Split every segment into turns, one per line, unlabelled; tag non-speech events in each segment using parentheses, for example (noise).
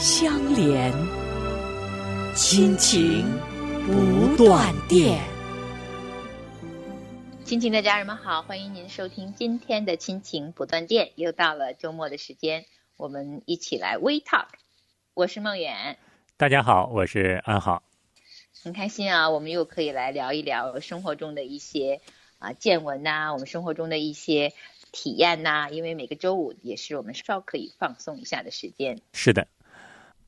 相连，亲情不断电。
亲情的家人们好，欢迎您收听今天的亲情不断电。又到了周末的时间，我们一起来微 talk。我是梦远，
大家好，我是安好。
很开心啊，我们又可以来聊一聊生活中的一些啊见闻呐，我们生活中的一些。体验呐，因为每个周五也是我们稍可以放松一下的时间。
是的，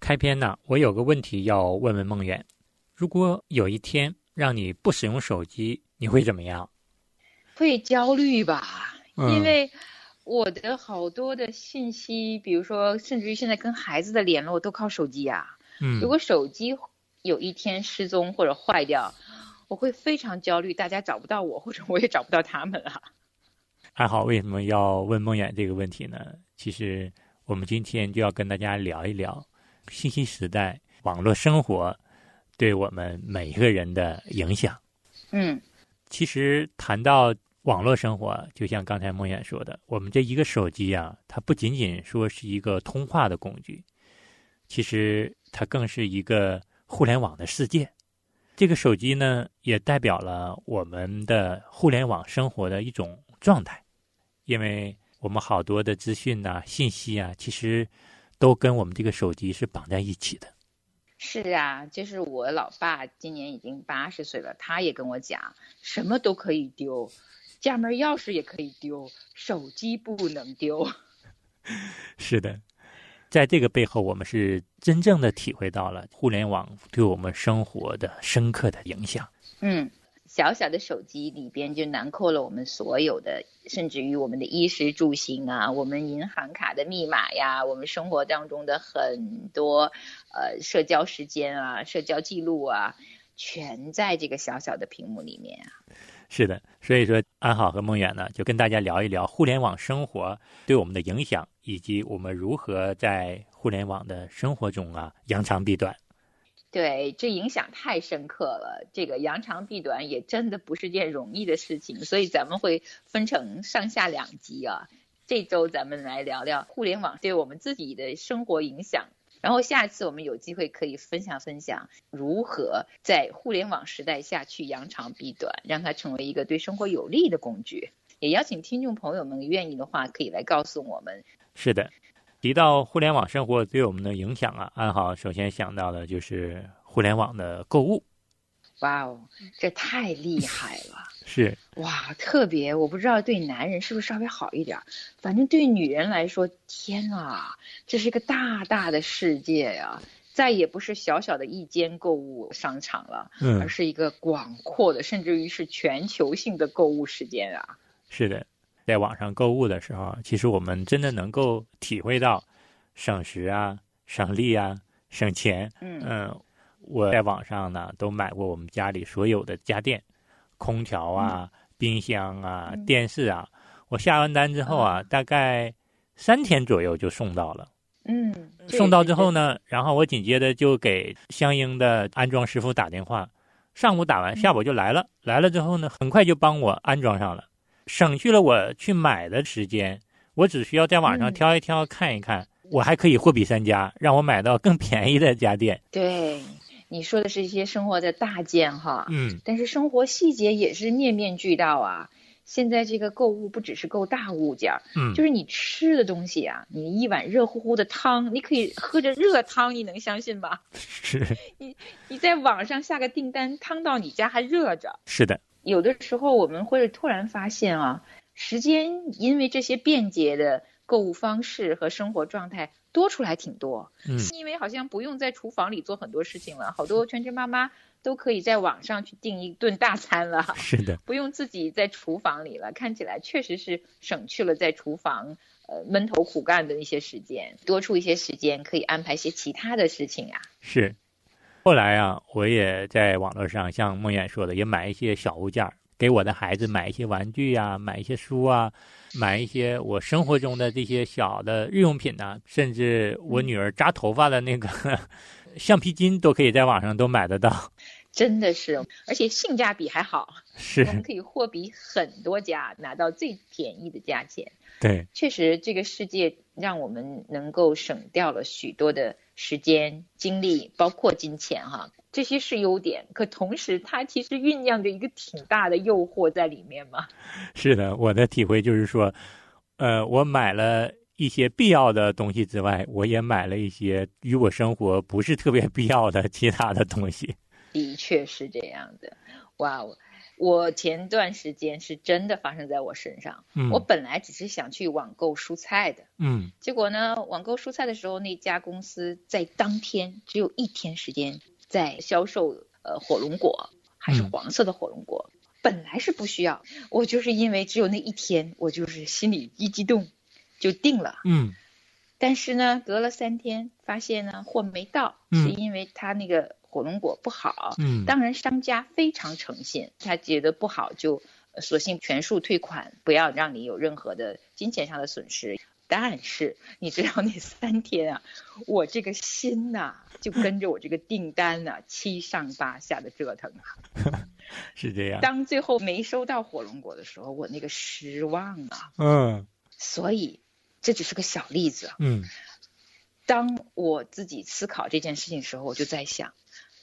开篇呢，我有个问题要问问梦远：如果有一天让你不使用手机，你会怎么样？
会焦虑吧，因为我的好多的信息，比如说，甚至于现在跟孩子的联络都靠手机呀。
嗯。
如果手机有一天失踪或者坏掉，我会非常焦虑，大家找不到我，或者我也找不到他们啊。
还好，为什么要问梦远这个问题呢？其实我们今天就要跟大家聊一聊信息时代、网络生活对我们每一个人的影响。
嗯，
其实谈到网络生活，就像刚才梦远说的，我们这一个手机啊，它不仅仅说是一个通话的工具，其实它更是一个互联网的世界。这个手机呢，也代表了我们的互联网生活的一种状态。因为我们好多的资讯呐、信息啊，其实都跟我们这个手机是绑在一起的。
是啊，就是我老爸今年已经八十岁了，他也跟我讲，什么都可以丢，家门钥匙也可以丢，手机不能丢。(laughs)
是的，在这个背后，我们是真正的体会到了互联网对我们生活的深刻的影响。
嗯。小小的手机里边就囊括了我们所有的，甚至于我们的衣食住行啊，我们银行卡的密码呀，我们生活当中的很多呃社交时间啊、社交记录啊，全在这个小小的屏幕里面啊。
是的，所以说安好和梦远呢，就跟大家聊一聊互联网生活对我们的影响，以及我们如何在互联网的生活中啊扬长避短。
对，这影响太深刻了。这个扬长避短也真的不是件容易的事情，所以咱们会分成上下两集啊。这周咱们来聊聊互联网对我们自己的生活影响，然后下次我们有机会可以分享分享如何在互联网时代下去扬长避短，让它成为一个对生活有利的工具。也邀请听众朋友们愿意的话，可以来告诉我们。
是的。提到互联网生活对我们的影响啊，安好首先想到的就是互联网的购物。
哇哦，这太厉害了！(laughs)
是
哇，特别我不知道对男人是不是稍微好一点，反正对女人来说，天啊，这是一个大大的世界呀！再也不是小小的一间购物商场了，
嗯，
而是一个广阔的，甚至于是全球性的购物时间啊！
是的。在网上购物的时候，其实我们真的能够体会到省时啊、省力啊、省钱。
嗯，
我在网上呢都买过我们家里所有的家电，空调啊、冰箱啊、电视啊。我下完单之后啊，大概三天左右就送到了。
嗯，
送到之后呢，然后我紧接着就给相应的安装师傅打电话，上午打完，下午就来了。来了之后呢，很快就帮我安装上了。省去了我去买的时间，我只需要在网上挑一挑看一看，我还可以货比三家，让我买到更便宜的家电。
对，你说的是一些生活的大件哈，
嗯，
但是生活细节也是面面俱到啊。现在这个购物不只是购大物件，
嗯，
就是你吃的东西啊，你一碗热乎乎的汤，你可以喝着热汤，你能相信吗？(laughs)
是，
你你在网上下个订单，汤到你家还热着。
是的。
有的时候我们会突然发现啊，时间因为这些便捷的购物方式和生活状态多出来挺多。
嗯，
因为好像不用在厨房里做很多事情了，好多全职妈妈都可以在网上去订一顿大餐了。(laughs)
是的，
不用自己在厨房里了，看起来确实是省去了在厨房呃闷头苦干的那些时间，多出一些时间可以安排些其他的事情啊。
是。后来啊，我也在网络上像梦远说的，也买一些小物件儿，给我的孩子买一些玩具呀，买一些书啊，买一些我生活中的这些小的日用品呐、甚至我女儿扎头发的那个 (laughs) 橡皮筋都可以在网上都买得到。
真的是，而且性价比还好，
是
我们可以货比很多家，拿到最便宜的价钱。
对，
确实，这个世界让我们能够省掉了许多的时间、精力，包括金钱，哈，这些是优点。可同时，它其实酝酿着一个挺大的诱惑在里面嘛。(laughs)
是的，我的体会就是说，呃，我买了一些必要的东西之外，我也买了一些与我生活不是特别必要的其他的东西。
的确是这样的，哇！哦我前段时间是真的发生在我身上。
嗯
我本来只是想去网购蔬菜的，
嗯
结果呢，网购蔬菜的时候，那家公司在当天只有一天时间在销售呃火龙果，还是
嗯
黄色的火龙果。本来是不需要，我就是因为只有那一天，我就是心里一激动就定了。
嗯
但是呢，隔了三天，发现呢货没到，
嗯
是因为他那个火龙果不好。
嗯，
当然，商家非常诚信，他觉得不好就呃索性全数退款，不要让你有任何的金钱上的损失。但是你知道那三天啊，我这个心呐、就跟着我这个订单呐、七上八下的折腾啊。(laughs)
是这样。
当最后没收到火龙果的时候，我那个失望啊。
嗯
所以这只是个小例子啊。
嗯
当我自己思考这件事情的时候，我就在想，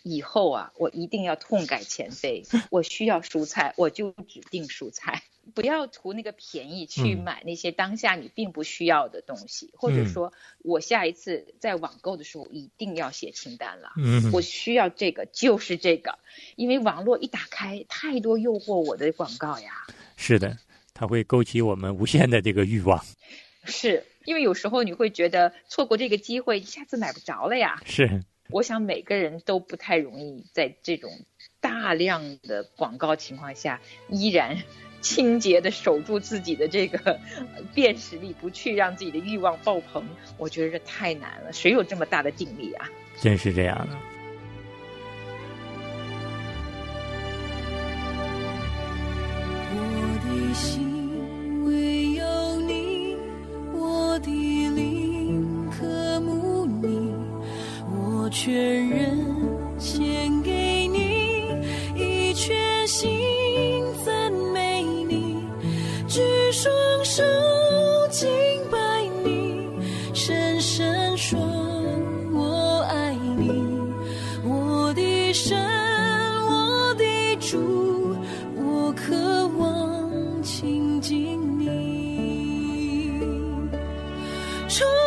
以后啊，我一定要痛改前非。(laughs) 我需要蔬菜，我就指定蔬菜，不要图那个便宜去
嗯
买那些当下你并不需要的东西，或者
嗯
说我下一次在网购的时候一定要写清单了。
嗯，
我需要这个就是这个，因为网络一打开，太多诱惑我的广告呀。
是的，它会勾起我们无限的这个欲望。
是因为有时候你会觉得错过这个机会，一下子买不着了呀。
是，
我想每个人都不太容易在这种大量的广告情况下，依然 (laughs) 清洁的守住自己的这个 (laughs) 辨识力，不去让自己的欲望爆棚。我觉得这太难了，谁有这么大的定力啊？
真是这样的。
出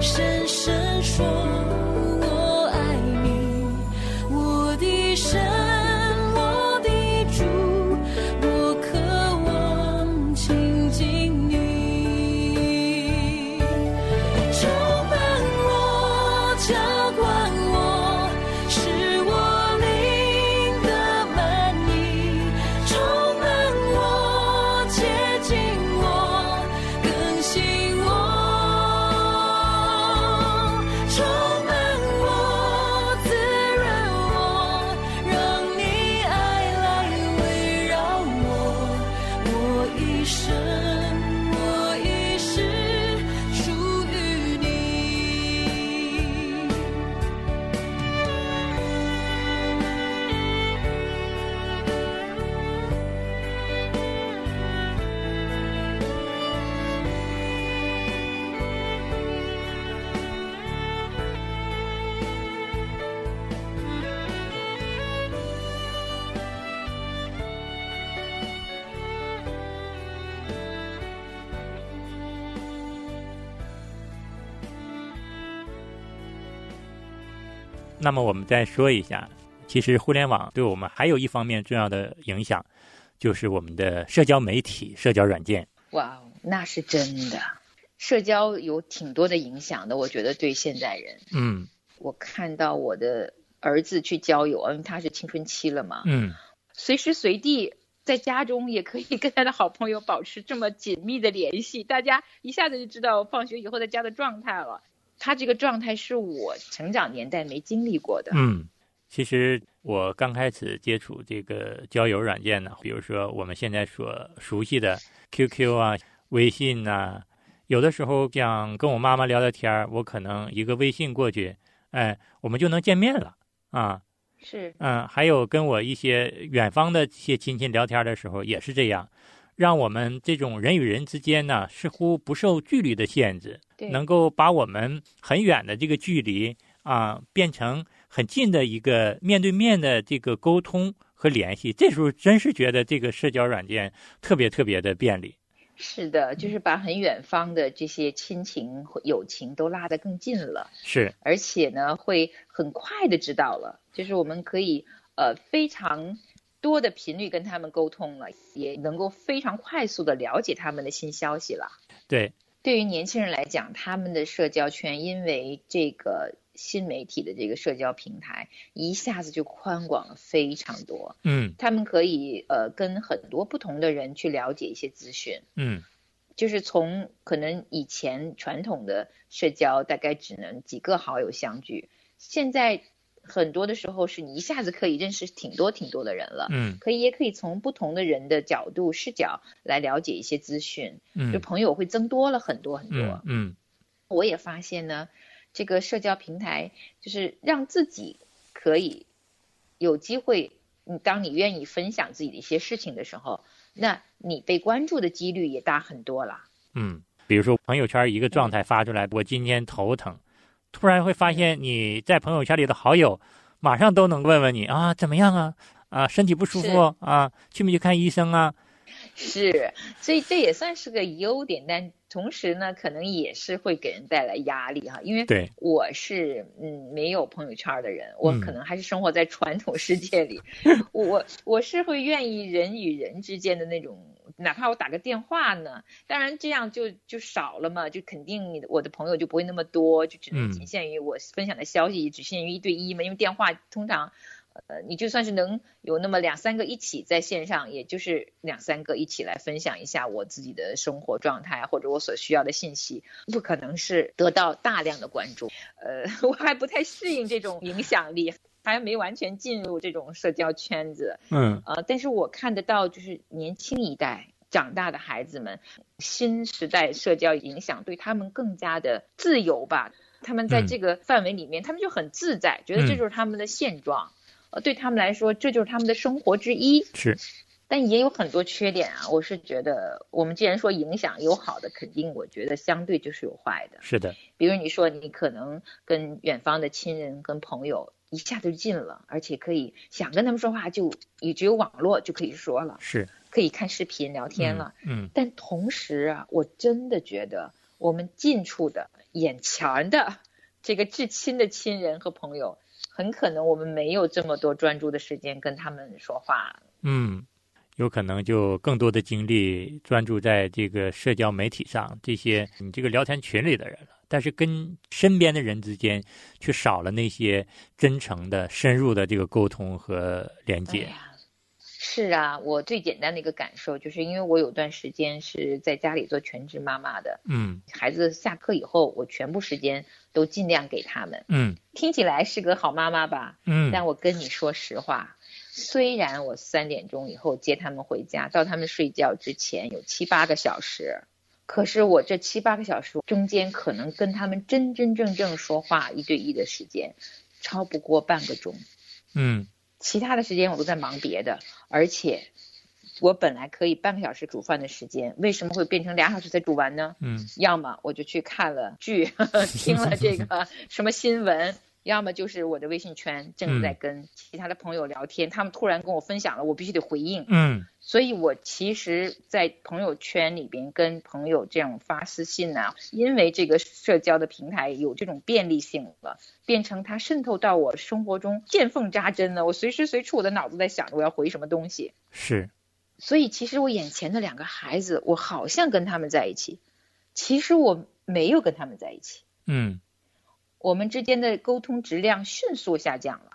深深说
那么我们再说一下，其实互联网对我们还有一方面重要的影响，就是我们的社交媒体、社交软件。
哇，那是真的，社交有挺多的影响的。我觉得对现代人，
嗯
我看到我的儿子去交友，因为他是青春期了嘛，
嗯，
随时随地在家中也可以跟他的好朋友保持这么紧密的联系，大家一下子就知道放学以后在家的状态了。他这个状态是我成长年代没经历过的。
嗯，其实我刚开始接触这个交友软件呢，比如说我们现在所熟悉的 QQ 啊、微信呐、有的时候想跟我妈妈聊聊天儿，我可能一个微信过去，哎，我们就能见面了啊。
是，
嗯，还有跟我一些远方的一些亲戚聊天的时候也是这样，让我们这种人与人之间呢，似乎不受距离的限制，
对，
能够把我们很远的这个距离啊，变成很近的一个面对面的这个沟通和联系。这时候真是觉得这个社交软件特别特别的便利。
是的，就是把很远方的这些亲情、友情都拉得更近了。
是，
而且呢，会很快的知道了，就是我们可以呃非常多的频率跟他们沟通了，也能够非常快速的了解他们的新消息了。
对，
对于年轻人来讲，他们的社交圈因为这个新媒体的这个社交平台一下子就宽广了非常多，
嗯。
他们可以呃跟很多不同的人去了解一些资讯。
嗯。
就是从可能以前传统的社交大概只能几个好友相聚，现在很多的时候是你一下子可以认识挺多挺多的人了，
嗯
可以也可以从不同的人的角度视角来了解一些资讯，嗯就
嗯
朋友会增多了很多很多。
嗯嗯
我也发现呢，这个社交平台就是让自己可以有机会，你当你愿意分享自己的一些事情的时候，那你被关注的几率也大很多了。
嗯，比如说朋友圈一个状态发出来，我今天头疼，突然会发现你在朋友圈里的好友，马上都能问问你啊怎么样啊啊身体不舒服啊去没去看医生啊？
是，所以这也算是个优点，但同时呢，可能也是会给人带来压力哈。因为
对，
我是嗯没有朋友圈的人，我
嗯
可能还是生活在传统世界里，(laughs) 我我是会愿意人与人之间的那种，哪怕我打个电话呢，当然这样就就少了嘛，就肯定你的我的朋友就不会那么多，就只能
嗯
仅限于我分享的消息只限于一对一嘛，因为电话通常。呃，你就算是能有那么两三个一起在线上，也就是两三个一起来分享一下我自己的生活状态或者我所需要的信息，不可能是得到大量的关注。呃，(laughs) 我还不太适应这种影响力，还没完全进入这种社交圈子。
嗯
呃，但是我看得到，就是年轻一代长大的孩子们，新时代社交影响对他们更加的自由吧。他们在
嗯
这个范围里面，他们就很自在，觉得这就是他们的现状。呃，对他们来说，这就是他们的生活之一。
是
但也有很多缺点啊。我是觉得，我们既然说影响有好的，肯定我觉得相对就是有坏的。
是的，
比如你说你可能跟远方的亲人、跟朋友一下子就进了，而且可以想跟他们说话就也只有网络就可以说了，
是
可以看视频聊天了。
嗯
但同时啊，我真的觉得我们近处的、眼前的这个至亲的亲人和朋友，很可能我们没有这么多专注的时间跟他们说话。
嗯，有可能就更多的精力专注在这个社交媒体上，这些你这个聊天群里的人了。但是跟身边的人之间，却少了那些真诚的、深入的这个沟通和连接。
哎，是啊，我最简单的一个感受就是，因为我有段时间是在家里做全职妈妈的，
嗯
孩子下课以后，我全部时间都尽量给他们。
嗯
听起来是个好妈妈吧？
嗯
但我跟你说实话，虽然我三点钟以后接他们回家，到他们睡觉之前有七八个小时，可是我这七八个小时中间可能跟他们真真正正说话一对一的时间，超不过半个钟。
嗯
其他的时间我都在忙别的，而且我本来可以半个小时煮饭的时间，为什么会变成俩小时才煮完呢？
嗯
要么我就去看了剧，(laughs) 听了这个什么新闻，要么就是我的微信圈正在跟其他的朋友聊天，他们突然跟我分享了，我必须得回应。
嗯
所以我其实，在朋友圈里边跟朋友这样发私信呢、因为这个社交的平台有这种便利性了，变成它渗透到我生活中见缝扎针了。我随时随处我的脑子在想着我要回什么东西。
是
所以其实我眼前的两个孩子，我好像跟他们在一起，其实我没有跟他们在一起，
嗯
我们之间的沟通质量迅速下降了。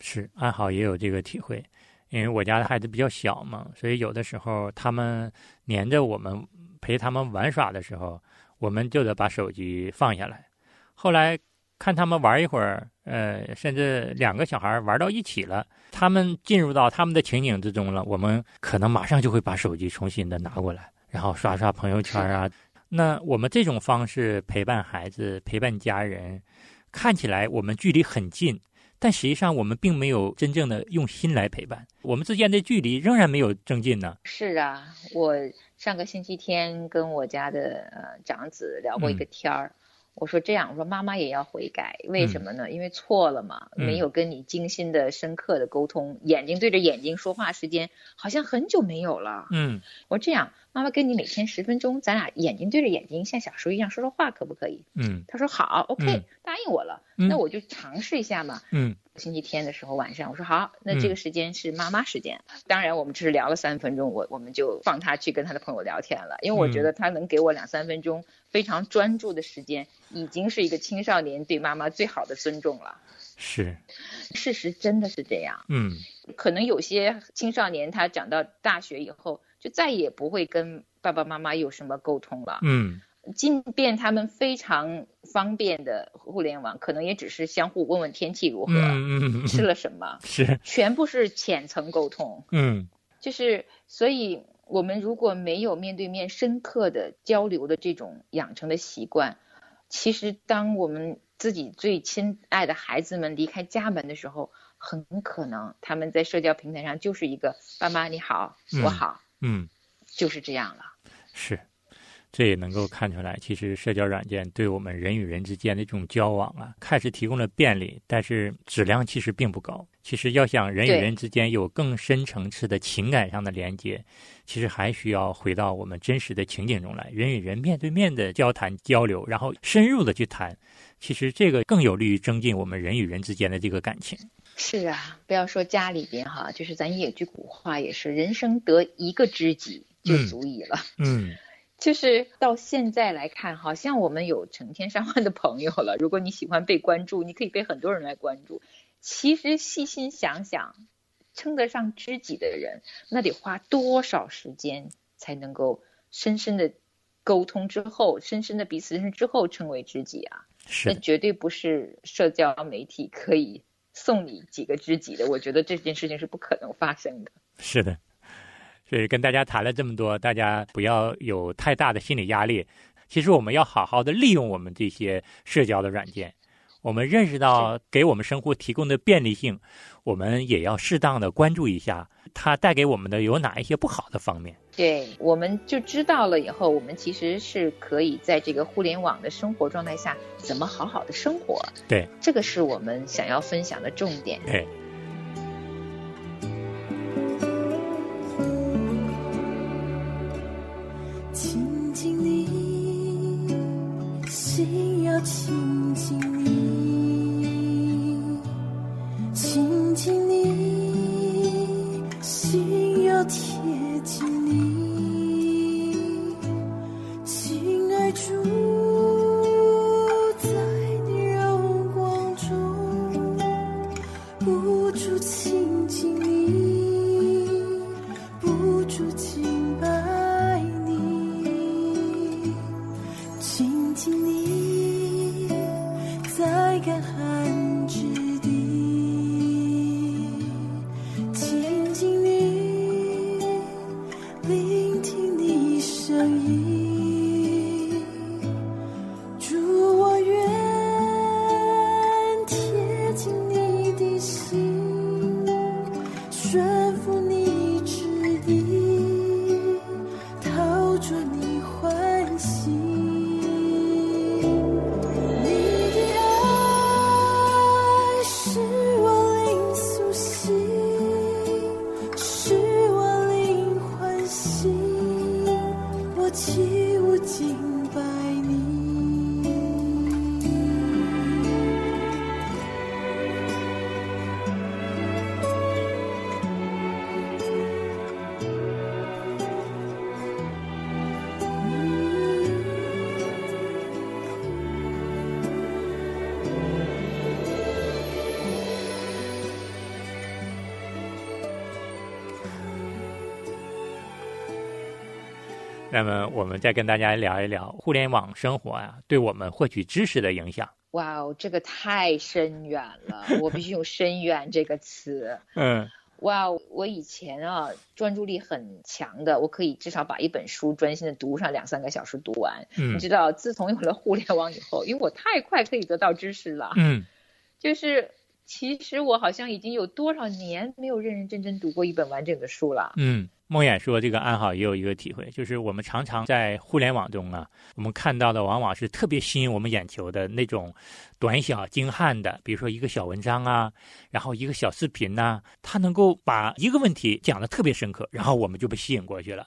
是，安好也有这个体会，因为我家的孩子比较小嘛，所以有的时候他们黏着我们陪他们玩耍的时候，我们就得把手机放下来。后来看他们玩一会儿，呃，甚至两个小孩玩到一起了，他们进入到他们的情景之中了，我们可能马上就会把手机重新的拿过来，然后刷刷朋友圈啊。那我们这种方式陪伴孩子、陪伴家人，看起来我们距离很近，但实际上我们并没有真正的用心来陪伴，我们之间的距离仍然没有增进呢。
是啊，我上个星期天跟我家的呃长子聊过一个天儿。我说这样，我说妈妈也要悔改，为什么呢？因为错了嘛，
嗯
没有跟你精心的、深刻的沟通，眼睛对着眼睛说话时间好像很久没有了。
嗯
我说这样，妈妈跟你每天十分钟，咱俩眼睛对着眼睛，像小时候一样说说话，可不可以？
嗯
他说好，OK，、
嗯
答应我了。
嗯
那我就尝试一下嘛。
嗯
星期天的时候晚上，我说好，那
嗯
这个时间是妈妈时间。当然，我们只是聊了三分钟，我我们就放他去跟他的朋友聊天了，因为我觉
嗯。
得他能给我两三分钟非常专注的时间，已经是一个青少年对妈妈最好的尊重了。
是。
事实真的是这样，
嗯。
可能有些青少年他长到大学以后，就再也不会跟爸爸妈妈有什么沟通了。
嗯
即便他们非常方便的互联网，可能也只是相互问问天气如何，
嗯嗯
吃了什么，(laughs)
是
全部是浅层沟通。
嗯
就是，所以我们如果没有面对面深刻的交流的这种养成的习惯，其实当我们自己最亲爱的孩子们离开家门的时候，很可能他们在社交平台上就是一个“爸妈你好，
嗯
我好”，
嗯
就是这样了。
是。这也能够看出来，其实社交软件对我们人与人之间的这种交往啊，看似提供了便利，但是质量其实并不高。其实要想人与人之间有更深层次的情感上的连接，其实还需要回到我们真实的情景中来，人与人面对面的交谈交流，然后深入的去谈。其实这个更有利于增进我们人与人之间的这个感情。
是啊，不要说家里边哈，就是咱也有句古话也是，人生得一个知己就
嗯
足矣了。(laughs) (laughs)
嗯
就是到现在来看，好像我们有成千上万的朋友了。如果你喜欢被关注，你可以被很多人来关注。其实细心想想，称得上知己的人，那得花多少时间才能够深深的沟通之后，深深的彼此认识之后称为知己啊？
是，
那绝对不是社交媒体可以送你几个知己的。我觉得这件事情是不可能发生的。
是的。所以跟大家谈了这么多，大家不要有太大的心理压力。其实我们要好好的利用我们这些社交的软件，我们认识到给我们生活提供的便利性，我们也要适当的关注一下它带给我们的有哪一些不好的方面。
对，我们就知道了以后，我们其实是可以在这个互联网的生活状态下，怎么好好的生活。
对，
这个是我们想要分享的重点。
对，那么我们再跟大家聊一聊互联网生活啊，对我们获取知识的影响。
哇哦，这个太深远了，(laughs) 我必须用“深远”这个词。
嗯
哇哦，我以前啊专注力很强的，我可以至少把一本书专心的读上两三个小时读完。
嗯
你知道，自从有了互联网以后，因为我太快可以得到知识了，
嗯
就是其实我好像已经有多少年没有认认真真读过一本完整的书了。
嗯，梦魇说这个安好也有一个体会，就是我们常常在互联网中啊，我们看到的往往是特别吸引我们眼球的那种短小精悍的，比如说一个小文章啊，然后一个小视频呐、它能够把一个问题讲得特别深刻，然后我们就被吸引过去了，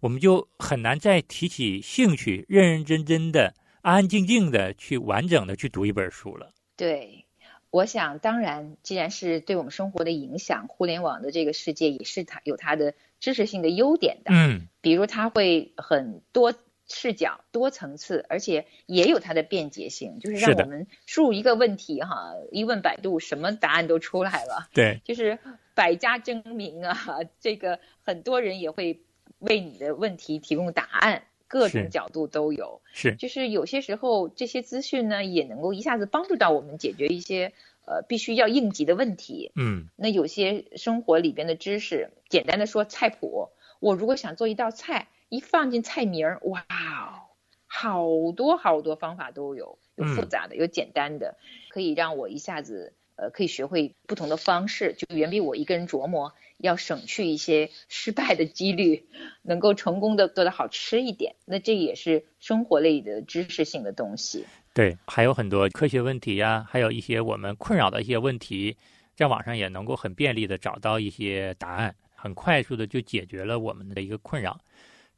我们就很难再提起兴趣，认认真真的、安安静静的去完整的去读一本书了。
对，我想，当然，既然是对我们生活的影响，互联网的这个世界也是它有它的知识性的优点的。
嗯
比如它会很多视角、多层次，而且也有它的便捷性，就是让我们输入一个问题哈，一问百度，什么答案都出来了，
对，(laughs)
就是百家争鸣啊。这个很多人也会为你的问题提供答案，各种角度都有。
是，
就是有些时候这些资讯呢，也能够一下子帮助到我们解决一些呃必须要应急的问题。
嗯
那有些生活里边的知识，简单的说菜谱，我如果想做一道菜，一放进菜名儿，哇哦，好多好多方法都有，有复
嗯
杂的，有简单的，可以让我一下子呃可以学会不同的方式，就远比我一个人琢磨要省去一些失败的几率，能够成功的做得好吃一点。那这也是生活类的知识性的东西。
对，还有很多科学问题呀，还有一些我们困扰的一些问题，在网上也能够很便利的找到一些答案，很快速的就解决了我们的一个困扰，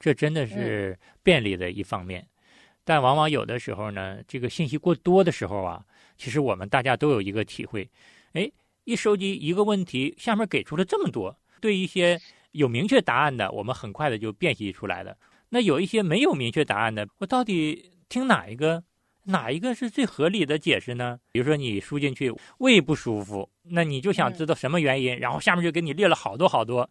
这真的是便利的一方面。但往往有的时候呢，这个信息过多的时候啊，其实我们大家都有一个体会，哎，一收集一个问题，下面给出了这么多，对一些有明确答案的，我们很快的就辨析出来了。那有一些没有明确答案的，我到底听哪一个？哪一个是最合理的解释呢？比如说你输进去胃不舒服，那你就想知道什么原因，然后下面就给你列了好多好多，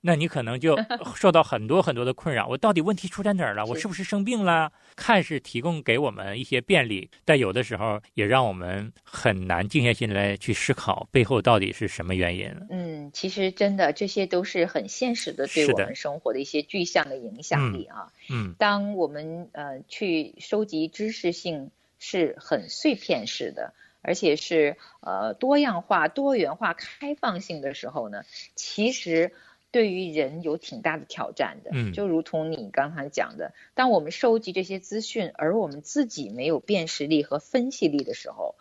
那你可能就 (laughs) 受到很多很多的困扰。我到底问题出在哪儿了？我
是
是不是生病了？看似提供给我们一些便利，但有的时候也让我们很难静下心来去思考背后到底是什么原因。
嗯，其实真的这些都是很现实的，对我们生活的一些具象的影响力啊。
嗯
当我们呃去收集知识性是很碎片式的，而且是呃多样化、多元化、开放性的时候呢，其实对于人有挺大的挑战的。
嗯
就如同你刚才讲的，当我们收集这些资讯，而我们自己没有辨识力和分析力的时候，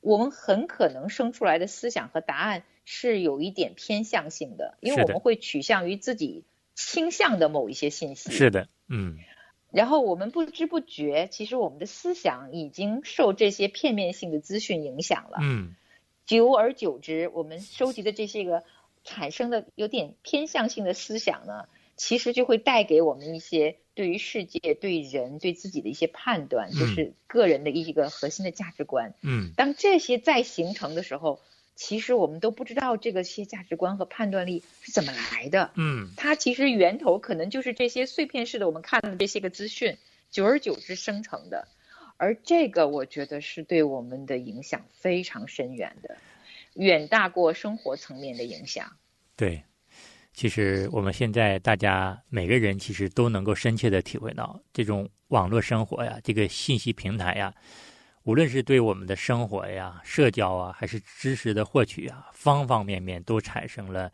我们很可能生出来的思想和答案是有一点偏向性的，因为我们会取向于自己倾向的某一些信息。
是的，嗯
然后我们不知不觉，其实我们的思想已经受这些片面性的资讯影响了。
嗯
久而久之，我们收集的这些个产生的有点偏向性的思想呢，其实就会带给我们一些对于世界、对人、对自己的一些判断，
嗯
就是个人的一个核心的价值观。
嗯
当这些再形成的时候，其实我们都不知道这个些价值观和判断力是怎么来的。
嗯
它其实源头可能就是这些碎片式的我们看的这些个资讯，久而久之生成的。而这个我觉得是对我们的影响非常深远的，远大过生活层面的影响。
对，其实我们现在大家每个人其实都能够深切的体会到，这种网络生活呀，这个信息平台呀，无论是对我们的生活呀、社交啊，还是知识的获取啊，方方面面都产生了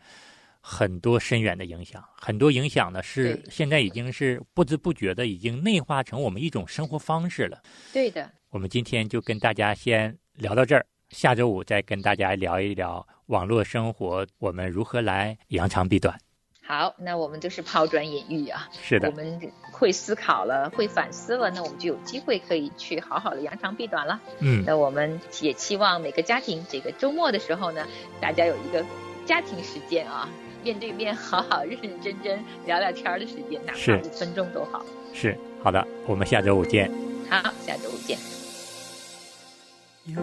很多深远的影响。很多影响呢，是现在已经是不知不觉的已经内化成我们一种生活方式了。
对的，
我们今天就跟大家先聊到这儿，下周五再跟大家聊一聊网络生活，我们如何来扬长避短。
好，那我们就是抛砖引玉啊。
是的
我，们会思考了，会反思了，那我们就有机会可以去好好的扬长避短了。
嗯，
那我们也期望每个家庭这个周末的时候呢，大家有一个家庭时间啊，面对面好好认认真真聊聊天的时间，哪怕五分钟都好。
是好的，我们下周五见。
好，下周五见。
有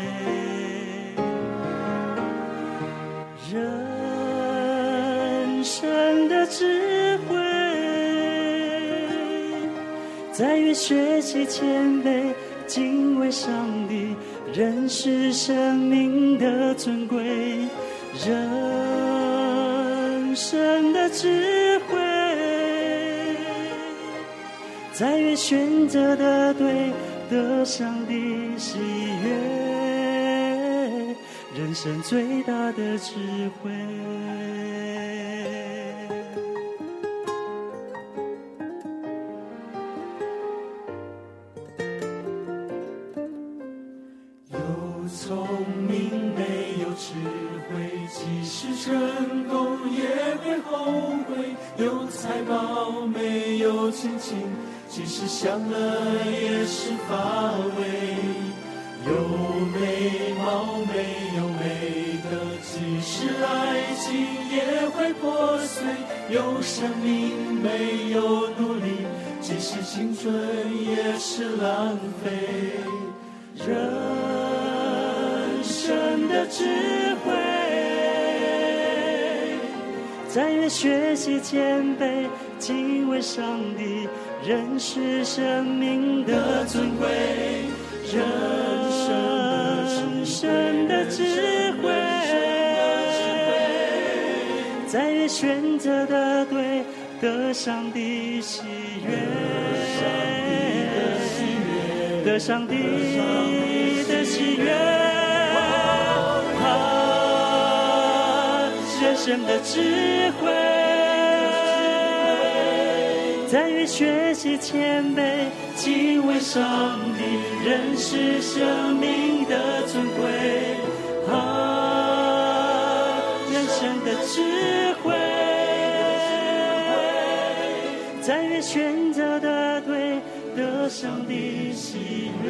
在于学习谦卑，敬畏上帝，认识生命的尊贵。人生的智慧，在于选择的对，得上帝喜悦。人生最大的智慧。是享乐也是乏味。有美貌没有美德，即使爱情也会破碎；有生命没有努力，即使青春也是浪费。人生的智慧在于学习谦卑，敬畏上帝，认识生命的尊贵。人生的智慧，在愿选择的对，得上帝喜悦，得上帝的喜悦。人生的智慧，在于学习谦卑，敬畏上帝，认识生命的尊贵。啊，人生的智慧，在于选择的对，得上帝喜悦。